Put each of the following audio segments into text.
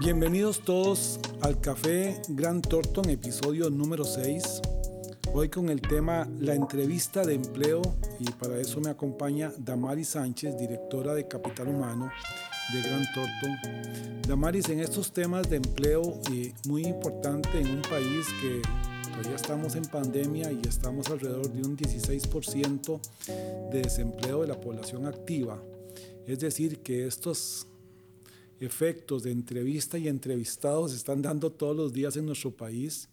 Bienvenidos todos al Café Gran Torton, episodio número 6. Hoy con el tema La entrevista de empleo y para eso me acompaña Damaris Sánchez, directora de Capital Humano de Gran Torton. Damaris, en estos temas de empleo y muy importante en un país que todavía estamos en pandemia y estamos alrededor de un 16% de desempleo de la población activa. Es decir, que estos efectos de entrevista y entrevistados se están dando todos los días en nuestro país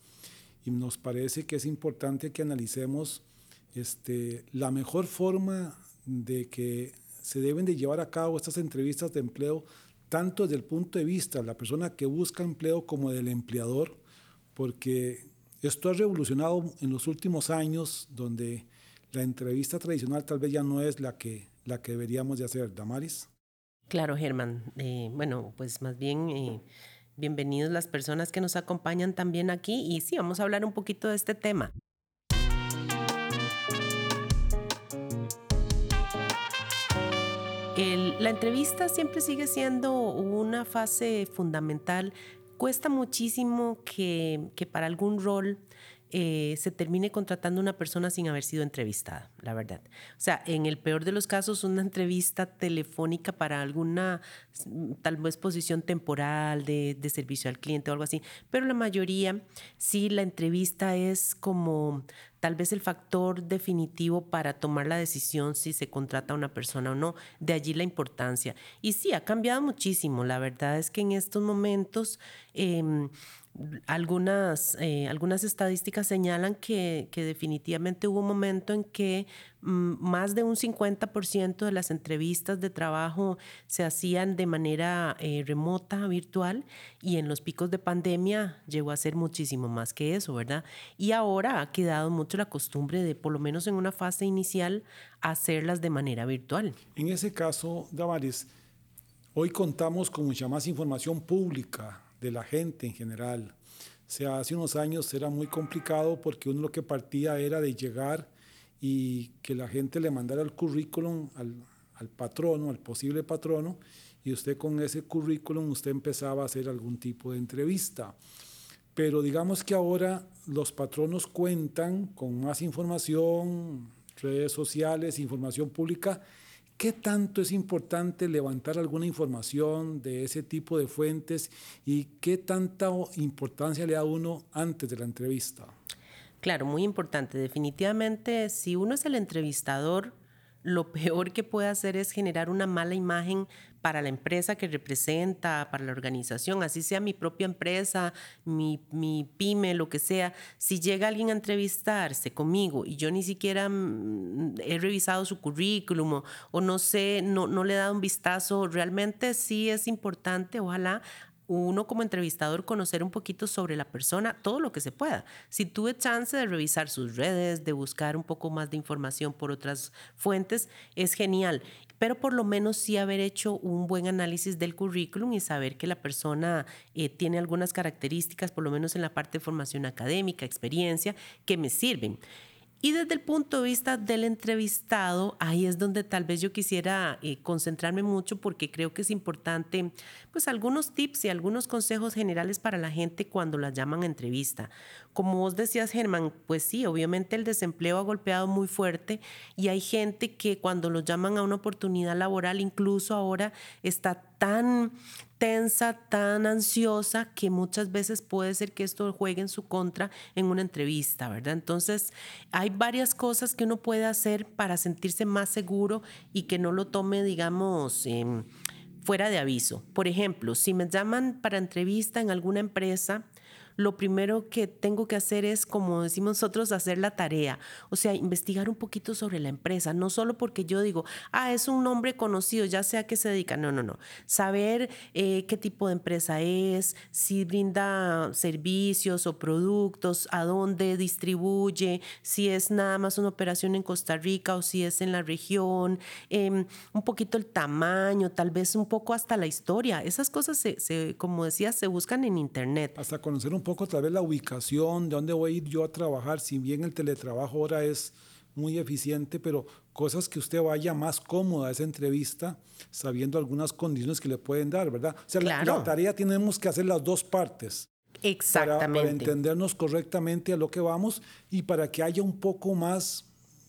y nos parece que es importante que analicemos este, la mejor forma de que se deben de llevar a cabo estas entrevistas de empleo, tanto desde el punto de vista de la persona que busca empleo como del empleador, porque esto ha revolucionado en los últimos años, donde la entrevista tradicional tal vez ya no es la que, la que deberíamos de hacer. Damaris. Claro, Germán. Eh, bueno, pues más bien eh, bienvenidos las personas que nos acompañan también aquí y sí, vamos a hablar un poquito de este tema. la entrevista siempre sigue siendo una fase fundamental. Cuesta muchísimo que, que para algún rol eh, se termine contratando una persona sin haber sido entrevistada, la verdad. O sea, en el peor de los casos, una entrevista telefónica para alguna tal vez posición temporal de, de servicio al cliente o algo así, pero la mayoría sí la entrevista es como tal vez el factor definitivo para tomar la decisión si se contrata a una persona o no. De allí la importancia. Y sí, ha cambiado muchísimo. La verdad es que en estos momentos em, algunas, eh, algunas estadísticas señalan que, definitivamente hubo un momento en que más de un 50% de las entrevistas de trabajo se hacían de manera eh, remota, virtual, y en los picos de pandemia llegó a ser muchísimo más que eso, ¿verdad? Y ahora ha quedado mucho la costumbre de, por lo menos en una fase inicial, hacerlas de manera virtual. En ese caso, Damaris, hoy contamos con mucha más información pública de la gente en general. O sea, hace unos años era muy complicado porque uno lo que partía era de llegar y que la gente le mandara el currículum al, al patrono, al posible patrono, y usted con ese currículum usted empezaba a hacer algún tipo de entrevista. Pero digamos que ahora los patronos cuentan con más información, redes sociales, información pública, ¿Qué tanto es importante levantar alguna información de ese tipo de fuentes y qué tanta importancia le da uno antes de la entrevista? Claro, muy importante. Definitivamente, si uno es el entrevistador, lo peor que puede hacer es generar una mala imagen para la empresa que representa, para la organización, así sea mi propia empresa, mi, pyme, lo que sea. Si llega alguien a entrevistarse conmigo y yo ni siquiera mm, he revisado su currículum o, o no sé, no, no le he dado un vistazo, realmente sí es importante, ojalá uno como entrevistador conocer un poquito sobre la persona, todo lo que se pueda. Si tuve chance de revisar sus redes, de buscar un poco más de información por otras fuentes, es genial. Pero por lo menos sí haber hecho un buen análisis del currículum y saber que la persona eh, tiene algunas características, por lo menos en la parte de formación académica, experiencia, que me sirven. Y desde el punto de vista del entrevistado, ahí es donde tal vez yo quisiera eh, concentrarme mucho porque creo que es importante, pues algunos tips y algunos consejos generales para la gente cuando la llaman a entrevista. Como vos decías, Germán, pues sí, obviamente el desempleo ha golpeado muy fuerte y hay gente que cuando lo llaman a una oportunidad laboral, incluso ahora está tan tensa, tan ansiosa, que muchas veces puede ser que esto juegue en su contra en una entrevista, ¿verdad? Entonces, hay varias cosas que uno puede hacer para sentirse más seguro y que no lo tome, digamos, em, fuera de aviso. Por ejemplo, si me llaman para entrevista en alguna empresa, lo primero que tengo que hacer es, como decimos nosotros, hacer la tarea, o sea, investigar un poquito sobre la empresa, no solo porque yo digo, ah, es un nombre conocido, ya sea a qué se dedica, no, no, no, saber eh, qué tipo de empresa es, si brinda servicios o productos, a dónde distribuye, si es nada más una operación en Costa Rica o si es en la región, em, un poquito el tamaño, tal vez un poco hasta la historia, esas cosas, se, como decía, se buscan en Internet. Hasta conocer un poco tal vez la ubicación, de dónde voy a ir yo a trabajar, si bien el teletrabajo ahora es muy eficiente, pero cosas que usted vaya más cómoda a esa entrevista, sabiendo algunas condiciones que le pueden dar, ¿verdad? O sea, la, tarea tenemos que hacer las dos partes. Exactamente. para entendernos correctamente a lo que vamos y para que haya un poco más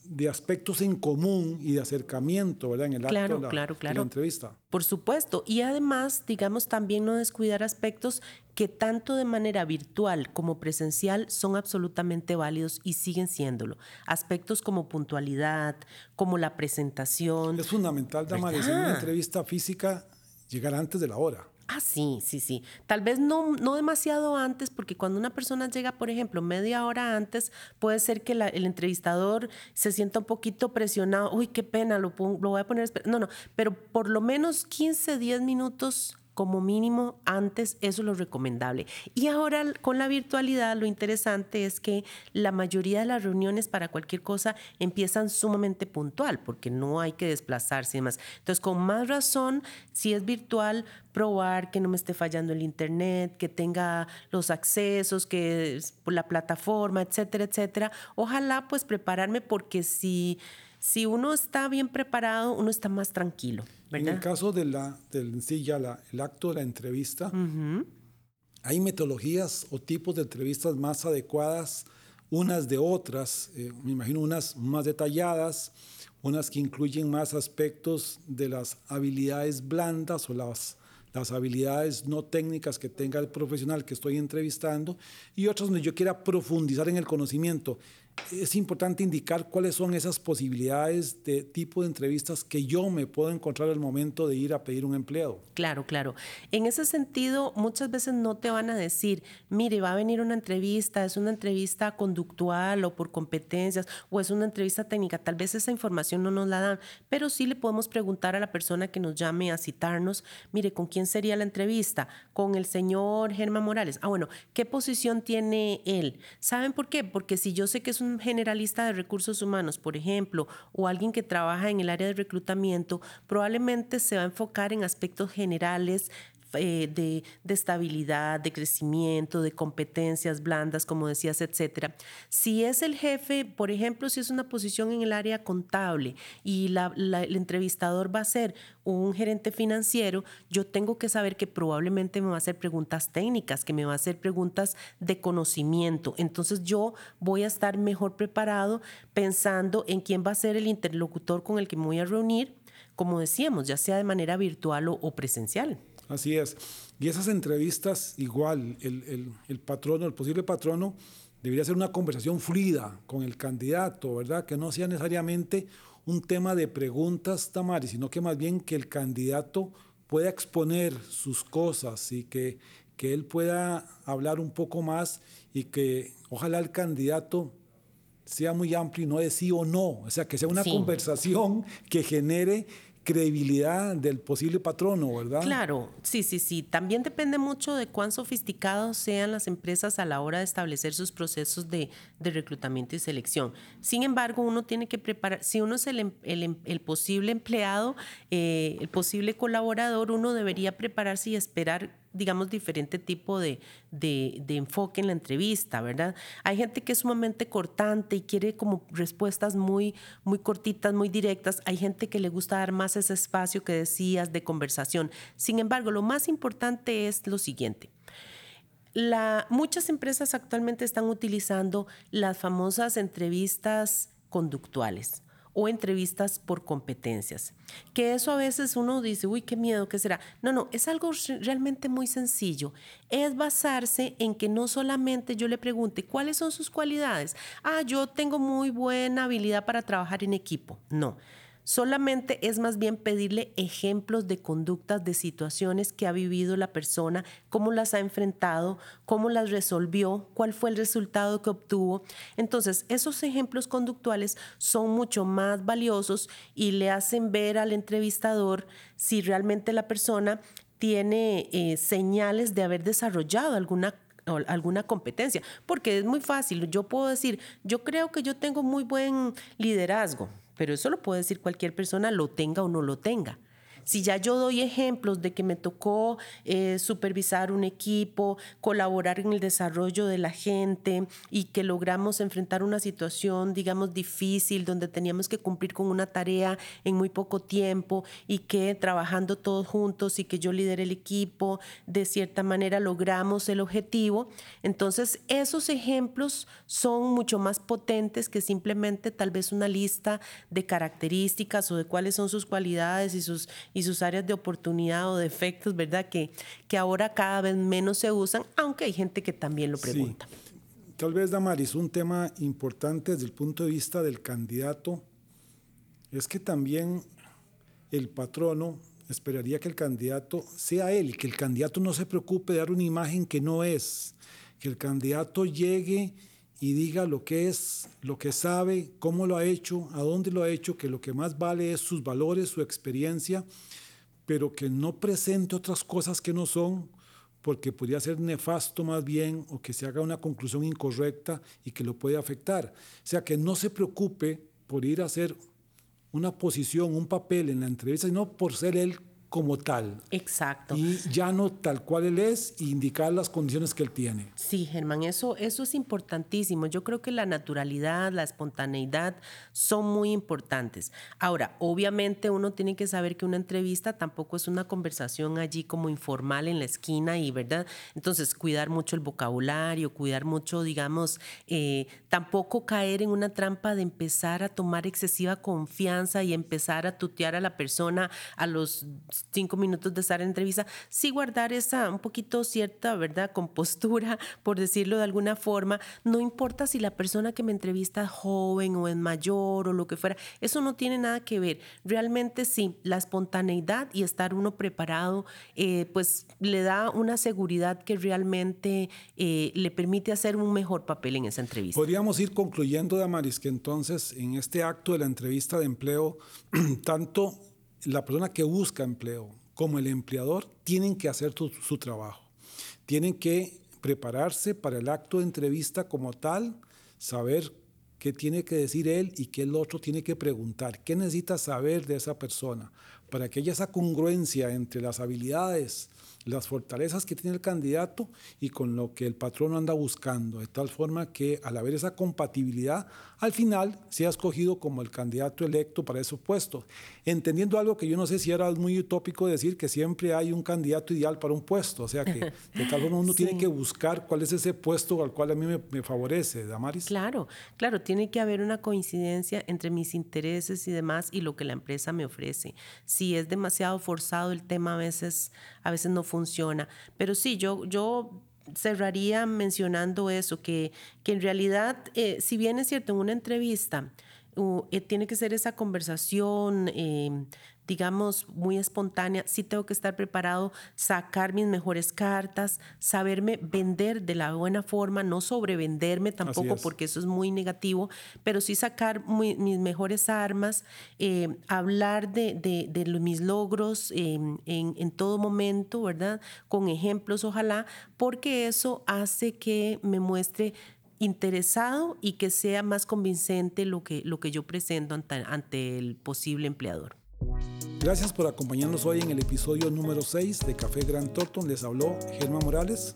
de aspectos en común y de acercamiento, ¿verdad? En el acto de la, claro, claro. entrevista. Por supuesto. Y además, digamos, también no descuidar aspectos que tanto de manera virtual como presencial son absolutamente válidos y siguen siéndolo. Aspectos como puntualidad, como la presentación. Es fundamental, Damaris, en una entrevista física llegar antes de la hora. Ah, sí, sí, sí. Tal vez no, no demasiado antes, porque cuando una persona llega, por ejemplo, media hora antes, puede ser que el entrevistador se sienta un poquito presionado. Uy, qué pena, lo, lo voy a poner. No, no, pero por lo menos 15, 10 minutos como mínimo antes, eso es lo recomendable. Y ahora con la virtualidad lo interesante es que la mayoría de las reuniones para cualquier cosa empiezan sumamente puntual, porque no hay que desplazarse y demás. Entonces, con más razón, si es virtual, probar que no me esté fallando el internet, que tenga los accesos, que la plataforma, etcétera, etcétera. Ojalá pues prepararme porque si si uno está bien preparado, uno está más tranquilo. En el caso de la, del sí, ya el acto de la entrevista, hay metodologías o tipos de entrevistas más adecuadas unas de otras, eh, me imagino unas más detalladas, unas que incluyen más aspectos de las habilidades blandas o las, las habilidades no técnicas que tenga el profesional que estoy entrevistando, y otras donde yo quiera profundizar en el conocimiento es importante indicar cuáles son esas posibilidades de tipo de entrevistas que yo me puedo encontrar al momento de ir a pedir un empleo. Claro, claro. En ese sentido, muchas veces no te van a decir, mire, va a venir una entrevista, es una entrevista conductual o por competencias, o es una entrevista técnica. Tal vez esa información no nos la dan, pero sí le podemos preguntar a la persona que nos llame a citarnos, mire, ¿con quién sería la entrevista? Con el señor Germán Morales. Ah, bueno, ¿qué posición tiene él? ¿Saben por qué? Porque si yo sé que es generalista de recursos humanos, por ejemplo, o alguien que trabaja en el área de reclutamiento, probablemente se va a enfocar en aspectos generales eh, de, estabilidad, de crecimiento, de competencias blandas, como decías, etcétera. Si es el jefe, por ejemplo, si es una posición en el área contable y el entrevistador va a ser un gerente financiero, yo tengo que saber que probablemente me va a hacer preguntas técnicas, que me va a hacer preguntas de conocimiento. Entonces yo voy a estar mejor preparado pensando en quién va a ser el interlocutor con el que me voy a reunir, como decíamos, ya sea de manera virtual o presencial. Así es. Y esas entrevistas, igual, el, el, patrono, el posible patrono, debería ser una conversación fluida con el candidato, ¿verdad? Que no sea necesariamente un tema de preguntas, Tamari, sino que más bien que el candidato pueda exponer sus cosas y que, que él pueda hablar un poco más y que ojalá el candidato sea muy amplio y no de sí o no, o sea, que sea una conversación que genere credibilidad del posible patrono, ¿verdad? Claro, sí, sí, sí. También depende mucho de cuán sofisticados sean las empresas a la hora de establecer sus procesos de, reclutamiento y selección. Sin embargo, uno tiene que preparar, si uno es el, em, em, el, posible empleado, eh, el posible colaborador, uno debería prepararse y esperar digamos, diferente tipo de, de, enfoque en la entrevista, ¿verdad? Hay gente que es sumamente cortante y quiere como respuestas muy, muy cortitas, muy directas. Hay gente que le gusta dar más ese espacio que decías de conversación. Sin embargo, lo más importante es lo siguiente. Muchas empresas actualmente están utilizando las famosas entrevistas conductuales o entrevistas por competencias. Que eso a veces uno dice, uy, qué miedo, ¿qué será? No, no, es algo realmente muy sencillo. Es basarse en que no solamente yo le pregunte, ¿cuáles son sus cualidades? Ah, yo tengo muy buena habilidad para trabajar en equipo. No Solamente es más bien pedirle ejemplos de conductas, de situaciones que ha vivido la persona, cómo las ha enfrentado, cómo las resolvió, cuál fue el resultado que obtuvo. Entonces, esos ejemplos conductuales son mucho más valiosos y le hacen ver al entrevistador si realmente la persona tiene eh, señales de haber desarrollado alguna alguna competencia, porque es muy fácil. Yo puedo decir, yo creo que yo tengo muy buen liderazgo, pero eso lo puede decir cualquier persona, lo tenga o no lo tenga. Si ya yo doy ejemplos de que me tocó eh, supervisar un equipo, colaborar en el desarrollo de la gente y que logramos enfrentar una situación, digamos, difícil, donde teníamos que cumplir con una tarea en muy poco tiempo y que trabajando todos juntos y que yo lidere el equipo, de cierta manera logramos el objetivo. Entonces, esos ejemplos son mucho más potentes que simplemente tal vez una lista de características o de cuáles son sus cualidades y sus, sus áreas de oportunidad o defectos, ¿verdad? Que, que ahora cada vez menos se usan, aunque hay gente que también lo pregunta. Tal vez, Damaris, un tema importante desde el punto de vista del candidato es que también el patrono esperaría que el candidato sea él, que el candidato no se preocupe de dar una imagen que no es, que el candidato llegue y diga lo que es, lo que sabe, cómo lo ha hecho, a dónde lo ha hecho, que lo que más vale es sus valores, su experiencia, pero que no presente otras cosas que no son, porque podría ser nefasto más bien o que se haga una conclusión incorrecta y que lo puede afectar. O sea, que no se preocupe por ir a hacer una posición, un papel en la entrevista, sino por ser él como tal. Exacto. Y ya no tal cual él es, e indicar las condiciones que él tiene. Sí, Germán, eso, eso es importantísimo. Yo creo que la naturalidad, la espontaneidad son muy importantes. Ahora, obviamente uno tiene que saber que una entrevista tampoco es una conversación allí como informal en la esquina y, ¿verdad? Entonces, cuidar mucho el vocabulario, cuidar mucho, digamos, eh, tampoco caer en una trampa de empezar a tomar excesiva confianza y empezar a tutear a la persona a los cinco minutos de estar en entrevista, sí guardar esa un poquito cierta, ¿verdad?, compostura, por decirlo de alguna forma. No importa si la persona que me entrevista es joven o es mayor o lo que fuera, eso no tiene nada que ver. Realmente sí, la espontaneidad y estar uno preparado, eh, pues le da una seguridad que realmente eh, le permite hacer un mejor papel en esa entrevista. Podríamos ir concluyendo, Damaris, que entonces en este acto de la entrevista de empleo, tanto la persona que busca empleo como el empleador tienen que hacer su, trabajo. Tienen que prepararse para el acto de entrevista como tal, saber qué tiene que decir él y qué el otro tiene que preguntar, qué necesita saber de esa persona, para que haya esa congruencia entre las habilidades, las fortalezas que tiene el candidato y con lo que el patrono anda buscando, de tal forma que al haber esa compatibilidad, al final sea escogido como el candidato electo para ese puesto. Entendiendo algo que yo no sé si era muy utópico decir que siempre hay un candidato ideal para un puesto, o sea que de tal forma uno tiene que buscar cuál es ese puesto al cual a mí me, me favorece, Damaris. Claro, claro, tiene que haber una coincidencia entre mis intereses y demás y lo que la empresa me ofrece. Si es demasiado forzado el tema, a veces, a veces no funciona. Pero sí, yo, yo cerraría mencionando eso, que, que en realidad, eh, si bien es cierto, en una entrevista, eh, tiene que ser esa conversación eh, digamos, muy espontánea, sí tengo que estar preparado, sacar mis mejores cartas, saberme vender de la buena forma, no sobrevenderme tampoco, porque eso es muy negativo, pero sí sacar mis mejores armas, eh, hablar de, de, mis logros en, en todo momento, ¿verdad? Con ejemplos, ojalá, porque eso hace que me muestre interesado y que sea más convincente lo que, lo que yo presento ante, ante el posible empleador. Gracias por acompañarnos hoy en el episodio número 6 de Café Gran Thornton. Les habló Germán Morales.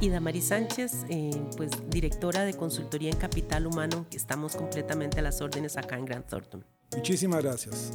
Y Damari Sánchez, eh, pues directora de consultoría en capital humano, que estamos completamente a las órdenes acá en Gran Thornton. Muchísimas gracias.